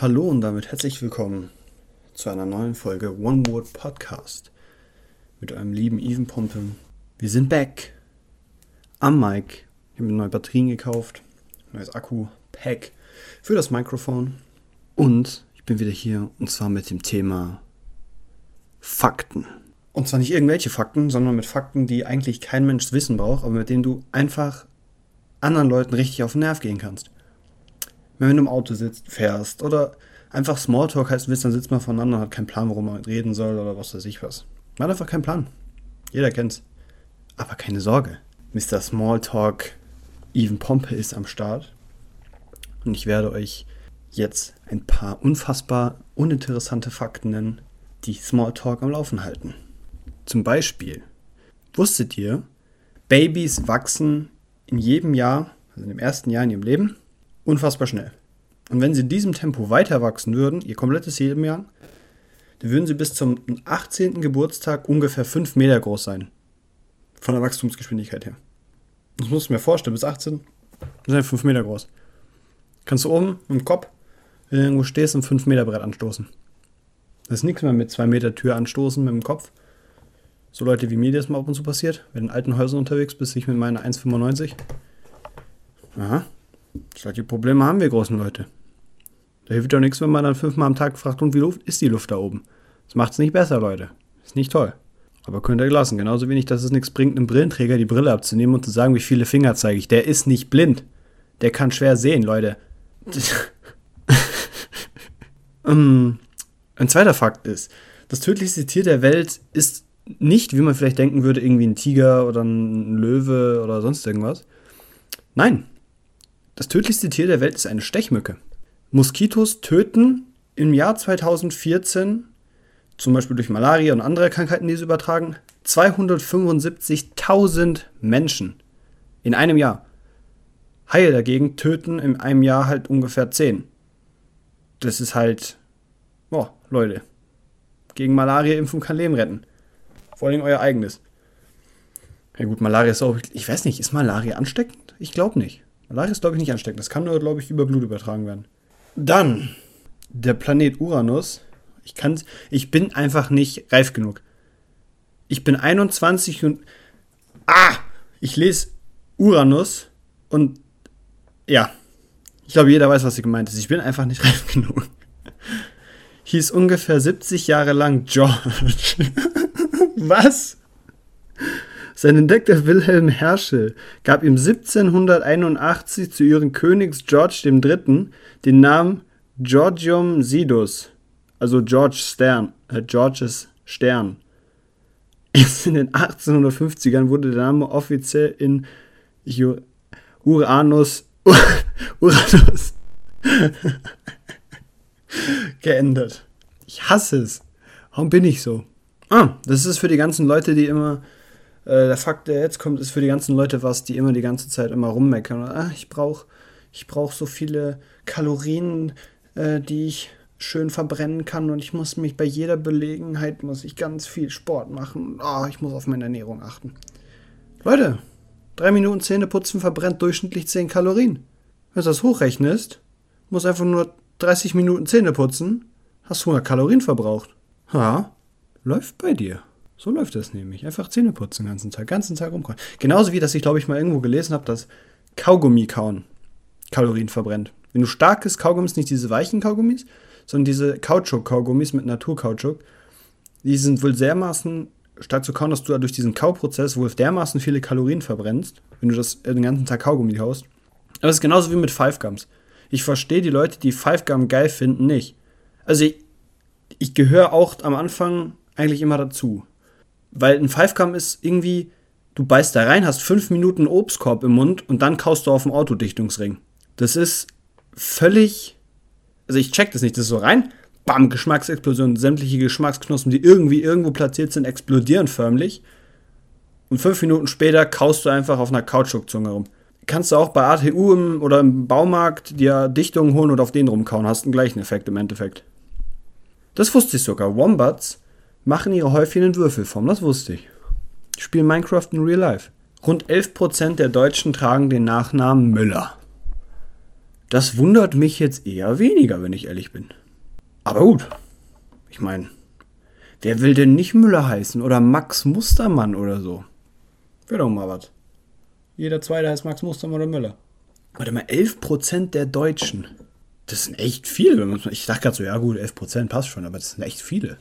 Hallo und damit herzlich willkommen zu einer neuen Folge One Word Podcast mit eurem lieben Even Pompen. Wir sind back am Mic. Ich habe mir neue Batterien gekauft, neues Akku-Pack für das Mikrofon und ich bin wieder hier und zwar mit dem Thema Fakten. Und zwar nicht irgendwelche Fakten, sondern mit Fakten, die eigentlich kein Mensch wissen braucht, aber mit denen du einfach anderen Leuten richtig auf den Nerv gehen kannst wenn du im Auto sitzt, fährst oder einfach Smalltalk heißt, willst, dann sitzt man voneinander und hat keinen Plan, worum man reden soll oder was weiß ich was. Man hat einfach keinen Plan. Jeder kennt's. Aber keine Sorge. Mr. Smalltalk Even Pompe ist am Start. Und ich werde euch jetzt ein paar unfassbar uninteressante Fakten nennen, die Smalltalk am Laufen halten. Zum Beispiel, wusstet ihr, Babys wachsen in jedem Jahr, also in dem ersten Jahr in ihrem Leben, unfassbar schnell. Und wenn sie in diesem Tempo weiter wachsen würden, ihr komplettes Leben dann würden sie bis zum 18. Geburtstag ungefähr 5 Meter groß sein. Von der Wachstumsgeschwindigkeit her. Das musst du mir vorstellen, bis 18 sind sie 5 Meter groß. Kannst du oben im Kopf, wenn du irgendwo stehst, ein 5 Meter Brett anstoßen. Das ist nichts mehr mit 2 Meter Tür anstoßen mit dem Kopf. So Leute wie mir, das mal ab und zu passiert. Wenn in alten Häusern unterwegs bist, ich mit meiner 1,95. Aha, solche Probleme haben wir großen Leute. Da hilft doch nichts, wenn man dann fünfmal am Tag fragt, und wie Luft ist die Luft da oben. Das macht es nicht besser, Leute. Ist nicht toll. Aber könnt ihr lassen. Genauso wenig, dass es nichts bringt, einem Brillenträger die Brille abzunehmen und zu sagen, wie viele Finger zeige ich. Der ist nicht blind. Der kann schwer sehen, Leute. um, ein zweiter Fakt ist, das tödlichste Tier der Welt ist nicht, wie man vielleicht denken würde, irgendwie ein Tiger oder ein Löwe oder sonst irgendwas. Nein, das tödlichste Tier der Welt ist eine Stechmücke. Moskitos töten im Jahr 2014, zum Beispiel durch Malaria und andere Krankheiten, die sie übertragen, 275.000 Menschen in einem Jahr. Haie dagegen töten in einem Jahr halt ungefähr 10. Das ist halt, boah, Leute, gegen Malaria impfen kann Leben retten. Vor allem euer eigenes. Ja gut, Malaria ist auch, ich weiß nicht, ist Malaria ansteckend? Ich glaube nicht. Malaria ist, glaube ich, nicht ansteckend. Das kann nur, glaube ich, über Blut übertragen werden. Dann der Planet Uranus. Ich, kann, ich bin einfach nicht reif genug. Ich bin 21 und. Ah! Ich lese Uranus und. Ja. Ich glaube, jeder weiß, was sie gemeint ist. Ich bin einfach nicht reif genug. Hieß ungefähr 70 Jahre lang George. was? Sein Entdecker Wilhelm Herschel gab ihm 1781 zu ihren Königs George III. den Namen Georgium Sidus, also George Stern, äh, Georges Stern. Erst in den 1850ern wurde der Name offiziell in Uranus, Uranus geändert. Ich hasse es. Warum bin ich so? Ah, das ist für die ganzen Leute, die immer äh, der Fakt, der jetzt kommt, ist für die ganzen Leute was, die immer die ganze Zeit immer rummeckern. Ah, ich brauche ich brauch so viele Kalorien, äh, die ich schön verbrennen kann und ich muss mich bei jeder Belegenheit muss ich ganz viel Sport machen. Oh, ich muss auf meine Ernährung achten. Leute, drei Minuten Zähne putzen verbrennt durchschnittlich 10 Kalorien. Wenn du das hochrechnest, muss einfach nur 30 Minuten Zähne putzen, hast 100 Kalorien verbraucht. Ja, läuft bei dir. So läuft das nämlich. Einfach Zähne putzen den ganzen Tag, ganzen Tag rumkauen. Genauso wie, dass ich glaube ich mal irgendwo gelesen habe, dass Kaugummi kauen Kalorien verbrennt. Wenn du starkes Kaugummis, nicht diese weichen Kaugummis, sondern diese Kautschuk-Kaugummis mit Naturkautschuk, die sind wohl dermaßen stark zu kauen, dass du durch diesen Kauprozess wohl dermaßen viele Kalorien verbrennst, wenn du das den ganzen Tag Kaugummi haust. Aber es ist genauso wie mit Five Gums. Ich verstehe die Leute, die Five Gum geil finden, nicht. Also ich, ich gehöre auch am Anfang eigentlich immer dazu. Weil ein Five-Gum ist irgendwie, du beißt da rein, hast fünf Minuten Obstkorb im Mund und dann kaust du auf dem Autodichtungsring. Das ist völlig. Also ich check das nicht, das ist so rein, bam, Geschmacksexplosion, sämtliche Geschmacksknospen, die irgendwie irgendwo platziert sind, explodieren förmlich. Und fünf Minuten später kaust du einfach auf einer Kautschukzunge rum. Kannst du auch bei ATU im, oder im Baumarkt dir Dichtungen holen und auf den rumkauen, hast den gleichen Effekt im Endeffekt. Das wusste ich sogar. Wombats machen ihre Häufchen in Würfelform, das wusste ich. Ich spiele Minecraft in Real Life. Rund 11% der Deutschen tragen den Nachnamen Müller. Das wundert mich jetzt eher weniger, wenn ich ehrlich bin. Aber gut. Ich meine, wer will denn nicht Müller heißen oder Max Mustermann oder so? Wäre doch mal was. Jeder zweite heißt Max Mustermann oder Müller. Warte mal, 11% der Deutschen. Das sind echt viele. Ich dachte gerade so, ja gut, 11% passt schon, aber das sind echt viele.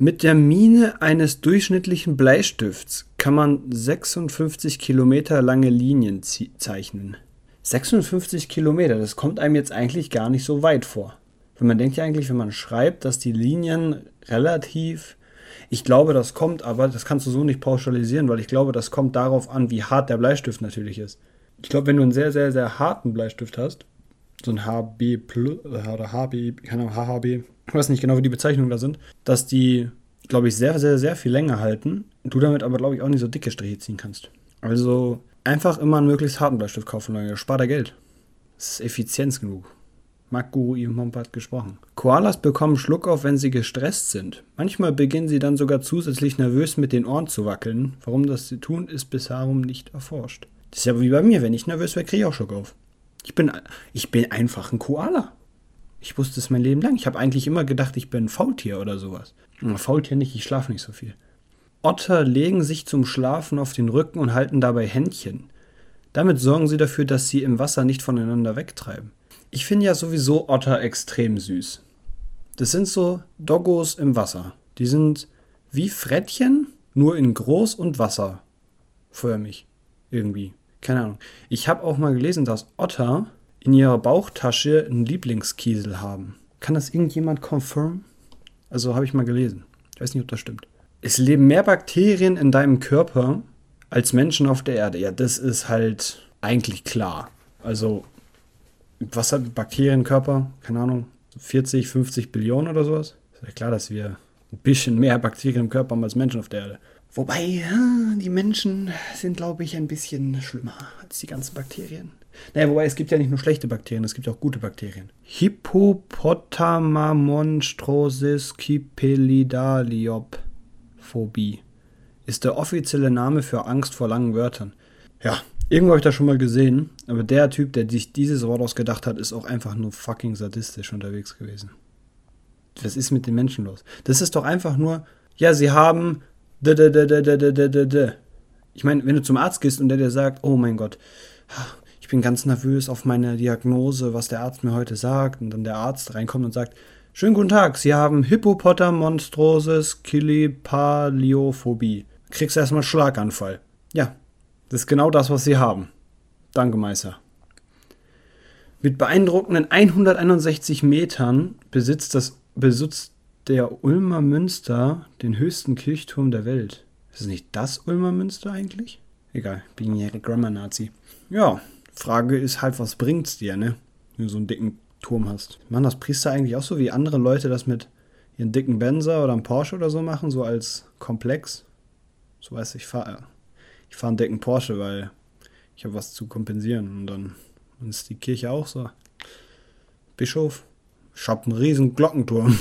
Mit der Mine eines durchschnittlichen Bleistifts kann man 56 Kilometer lange Linien zeichnen. 56 Kilometer, das kommt einem jetzt eigentlich gar nicht so weit vor. Wenn man denkt ja eigentlich, wenn man schreibt, dass die Linien relativ. Ich glaube, das kommt, aber das kannst du so nicht pauschalisieren, weil ich glaube, das kommt darauf an, wie hart der Bleistift natürlich ist. Ich glaube, wenn du einen sehr, sehr, sehr harten Bleistift hast, so ein HB äh, oder HB, keine Ahnung, HHB, ich weiß nicht genau, wie die Bezeichnungen da sind, dass die, glaube ich, sehr, sehr, sehr viel länger halten. Du damit aber, glaube ich, auch nicht so dicke Striche ziehen kannst. Also einfach immer einen möglichst harten Bleistift kaufen, Leute. Spart er Geld. Das ist Effizienz genug. Mark Guru Imhomp hat gesprochen. Koalas bekommen Schluck auf, wenn sie gestresst sind. Manchmal beginnen sie dann sogar zusätzlich nervös mit den Ohren zu wackeln. Warum das sie tun, ist bisher nicht erforscht. Das ist ja wie bei mir, wenn ich nervös werde, kriege ich auch Schluck auf. Ich bin, ich bin einfach ein Koala. Ich wusste es mein Leben lang. Ich habe eigentlich immer gedacht, ich bin ein Faultier oder sowas. Faultier nicht, ich schlafe nicht so viel. Otter legen sich zum Schlafen auf den Rücken und halten dabei Händchen. Damit sorgen sie dafür, dass sie im Wasser nicht voneinander wegtreiben. Ich finde ja sowieso Otter extrem süß. Das sind so Doggos im Wasser. Die sind wie Frettchen, nur in groß und wasserförmig. Irgendwie. Keine Ahnung. Ich habe auch mal gelesen, dass Otter in ihrer Bauchtasche einen Lieblingskiesel haben. Kann das irgendjemand confirm? Also habe ich mal gelesen. Ich weiß nicht, ob das stimmt. Es leben mehr Bakterien in deinem Körper als Menschen auf der Erde. Ja, das ist halt eigentlich klar. Also, was hat Bakterienkörper? Keine Ahnung, 40, 50 Billionen oder sowas? Ist ja klar, dass wir ein bisschen mehr Bakterien im Körper haben als Menschen auf der Erde. Wobei, die Menschen sind, glaube ich, ein bisschen schlimmer als die ganzen Bakterien. Naja, wobei es gibt ja nicht nur schlechte Bakterien, es gibt auch gute Bakterien. Hippopotamamonstроsis kipelidaliophobie ist der offizielle Name für Angst vor langen Wörtern. Ja, irgendwo habe ich das schon mal gesehen, aber der Typ, der sich dieses Wort ausgedacht hat, ist auch einfach nur fucking sadistisch unterwegs gewesen. Was ist mit den Menschen los? Das ist doch einfach nur, ja, sie haben ich meine, wenn du zum Arzt gehst und der dir sagt, oh mein Gott, ich bin ganz nervös auf meine Diagnose, was der Arzt mir heute sagt, und dann der Arzt reinkommt und sagt, schönen guten Tag, Sie haben Hippopotamonstrosis Kilipaliophobie. Kriegst erstmal Schlaganfall. Ja, das ist genau das, was Sie haben. Danke, Meister. Mit beeindruckenden 161 Metern besitzt das besitzt der Ulmer Münster den höchsten Kirchturm der Welt. Ist es nicht das Ulmer Münster eigentlich? Egal, bin ja Grammar-Nazi. Ja, Frage ist halt, was bringt's dir, ne? Wenn du so einen dicken Turm hast. Machen das Priester eigentlich auch so, wie andere Leute das mit ihren dicken Benzer oder einem Porsche oder so machen, so als Komplex? So weiß ich, fahre ich fahre einen dicken Porsche, weil ich habe was zu kompensieren. Und dann ist die Kirche auch so. Bischof, ich hab einen riesen Glockenturm.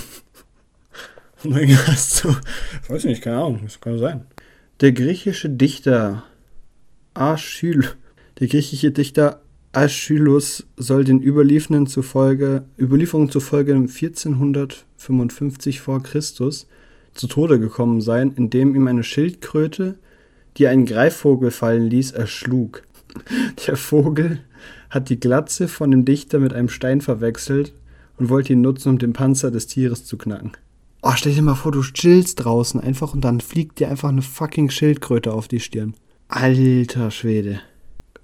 Und dann hast du, weiß nicht, keine Ahnung, das kann sein. Der griechische Dichter Aschyl, der griechische Dichter Aeschylus soll den Überlieferungen zufolge, Überlieferungen zufolge 1455 vor Christus zu Tode gekommen sein, indem ihm eine Schildkröte, die einen Greifvogel fallen ließ, erschlug. Der Vogel hat die Glatze von dem Dichter mit einem Stein verwechselt und wollte ihn nutzen, um den Panzer des Tieres zu knacken. Oh, stell dir mal vor, du chillst draußen einfach und dann fliegt dir einfach eine fucking Schildkröte auf die Stirn. Alter Schwede.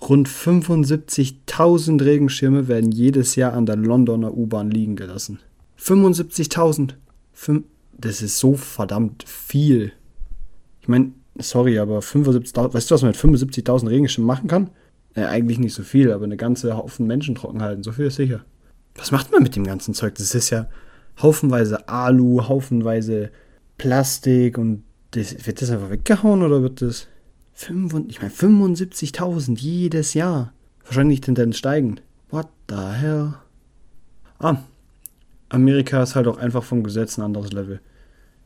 Rund 75.000 Regenschirme werden jedes Jahr an der Londoner U-Bahn liegen gelassen. 75.000. Das ist so verdammt viel. Ich meine, sorry, aber 75.000, weißt du, was man mit 75.000 Regenschirmen machen kann? Äh, eigentlich nicht so viel, aber eine ganze Haufen Menschen trocken halten, so viel ist sicher. Was macht man mit dem ganzen Zeug? Das ist ja, haufenweise Alu, haufenweise Plastik und das, wird das einfach weggehauen oder wird das 5, ich meine 75.000 jedes Jahr? Wahrscheinlich Tendenz steigend. What the hell? Ah, Amerika ist halt auch einfach vom Gesetz ein anderes Level.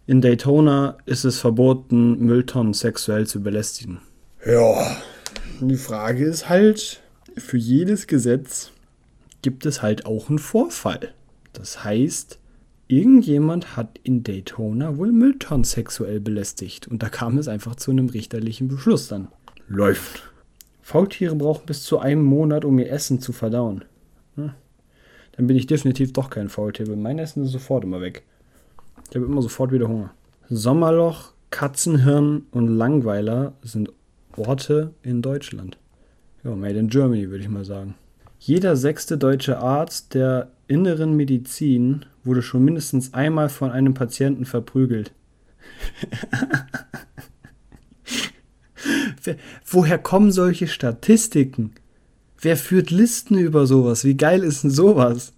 In Daytona ist es verboten, Mülltonnen sexuell zu belästigen. Ja, die Frage ist halt, für jedes Gesetz gibt es halt auch einen Vorfall. Das heißt, irgendjemand hat in Daytona wohl Mülltonnen sexuell belästigt und da kam es einfach zu einem richterlichen Beschluss dann. Läuft. Faultiere brauchen bis zu einem Monat, um ihr Essen zu verdauen. Hm. Dann bin ich definitiv doch kein Faultier, weil mein Essen ist sofort immer weg. Ich habe immer sofort wieder Hunger. Sommerloch, Katzenhirn und Langweiler sind Orte in Deutschland. Ja, made in Germany, würde ich mal sagen. Jeder sechste deutsche Arzt der inneren Medizin wurde schon mindestens einmal von einem Patienten verprügelt. Woher kommen solche Statistiken? Wer führt Listen über sowas? Wie geil ist denn sowas?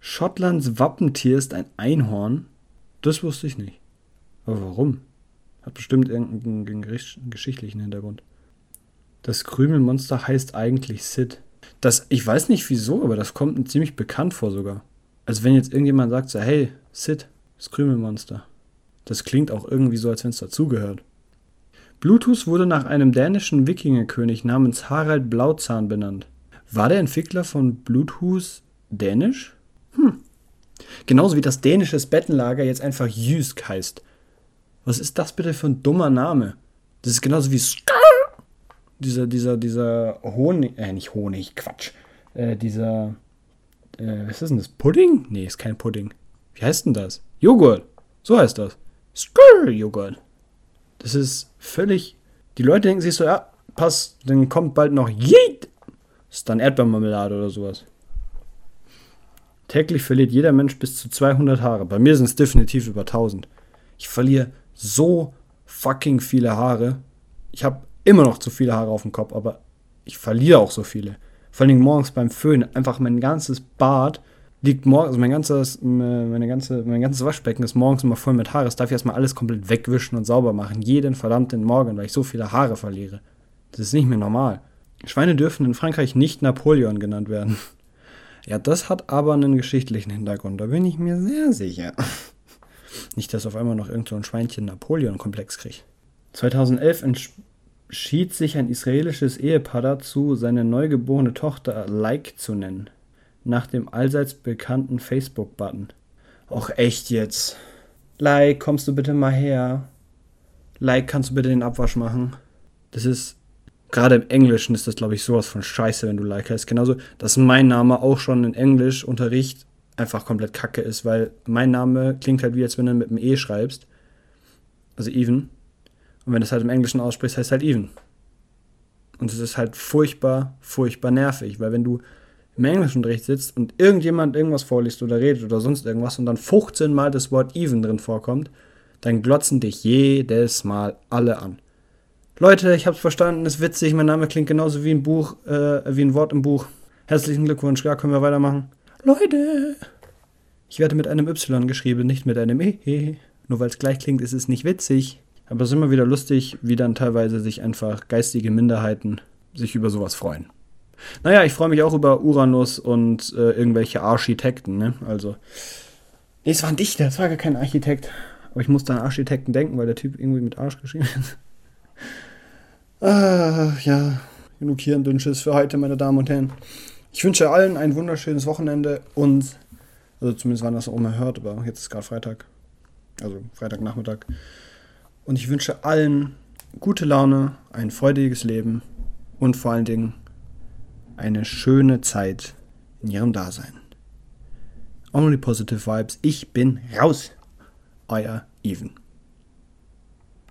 Schottlands Wappentier ist ein Einhorn. Das wusste ich nicht. Aber warum? Hat bestimmt irgendeinen geschichtlichen Hintergrund. Das Krümelmonster heißt eigentlich Sid. Das, ich weiß nicht wieso, aber das kommt mir ziemlich bekannt vor sogar. Also wenn jetzt irgendjemand sagt so, hey, Sid, das Krümelmonster. Das klingt auch irgendwie so, als wenn es dazugehört. Bluetooth wurde nach einem dänischen Wikingerkönig namens Harald Blauzahn benannt. War der Entwickler von Bluetooth dänisch? Hm. Genauso wie das dänische Bettenlager jetzt einfach Jysk heißt. Was ist das bitte für ein dummer Name? Das ist genauso wie Skr dieser, dieser, dieser Honig, äh, nicht Honig, Quatsch. Äh, dieser, äh, was ist denn das? Pudding? Nee, ist kein Pudding. Wie heißt denn das? Joghurt. So heißt das. Skr-Joghurt. Das ist völlig. Die Leute denken sich so, ja, pass, dann kommt bald noch Yeet. Ist dann Erdbeermarmelade oder sowas. Täglich verliert jeder Mensch bis zu 200 Haare. Bei mir sind es definitiv über 1000. Ich verliere so fucking viele Haare. Ich habe immer noch zu viele Haare auf dem Kopf, aber ich verliere auch so viele. Vor allem morgens beim Föhn. Einfach mein ganzes Bad liegt morgens, also mein ganzes, meine ganze, mein ganzes Waschbecken ist morgens immer voll mit Haare. Das darf ich erstmal alles komplett wegwischen und sauber machen. Jeden verdammten Morgen, weil ich so viele Haare verliere. Das ist nicht mehr normal. Schweine dürfen in Frankreich nicht Napoleon genannt werden. Ja, das hat aber einen geschichtlichen Hintergrund, da bin ich mir sehr sicher. Nicht, dass auf einmal noch irgend so ein Schweinchen Napoleon-Komplex kriegt. 2011 entschied sich ein israelisches Ehepaar dazu, seine neugeborene Tochter Like zu nennen nach dem allseits bekannten Facebook-Button. Och echt jetzt. Like, kommst du bitte mal her? Like, kannst du bitte den Abwasch machen? Das ist, gerade im Englischen ist das, glaube ich, sowas von scheiße, wenn du Like heißt. Genauso, dass mein Name auch schon in Englischunterricht einfach komplett kacke ist, weil mein Name klingt halt wie, als wenn du mit einem E schreibst. Also even. Und wenn du es halt im Englischen aussprichst, heißt es halt even. Und es ist halt furchtbar, furchtbar nervig, weil wenn du im Englischunterricht sitzt und irgendjemand irgendwas vorliest oder redet oder sonst irgendwas und dann 15 Mal das Wort even drin vorkommt, dann glotzen dich jedes Mal alle an. Leute, ich hab's verstanden, ist witzig, mein Name klingt genauso wie ein Buch, äh, wie ein Wort im Buch. Herzlichen Glückwunsch, ja, können wir weitermachen. Leute! Ich werde mit einem Y geschrieben, nicht mit einem E. Nur weil es gleich klingt, ist es nicht witzig. Aber es ist immer wieder lustig, wie dann teilweise sich einfach geistige Minderheiten sich über sowas freuen. Naja, ich freue mich auch über Uranus und äh, irgendwelche Architekten, ne? Also. Nee, es war ein Dichter, es war gar kein Architekt. Aber ich musste an Architekten denken, weil der Typ irgendwie mit Arsch geschrieben ist. ah, ja. Genug hier ein Dünnschiss für heute, meine Damen und Herren. Ich wünsche allen ein wunderschönes Wochenende und, also zumindest wann das auch mal hört, aber jetzt ist gerade Freitag. Also Freitagnachmittag. Und ich wünsche allen gute Laune, ein freudiges Leben und vor allen Dingen eine schöne Zeit in ihrem Dasein. Only positive vibes. Ich bin raus. Euer Even.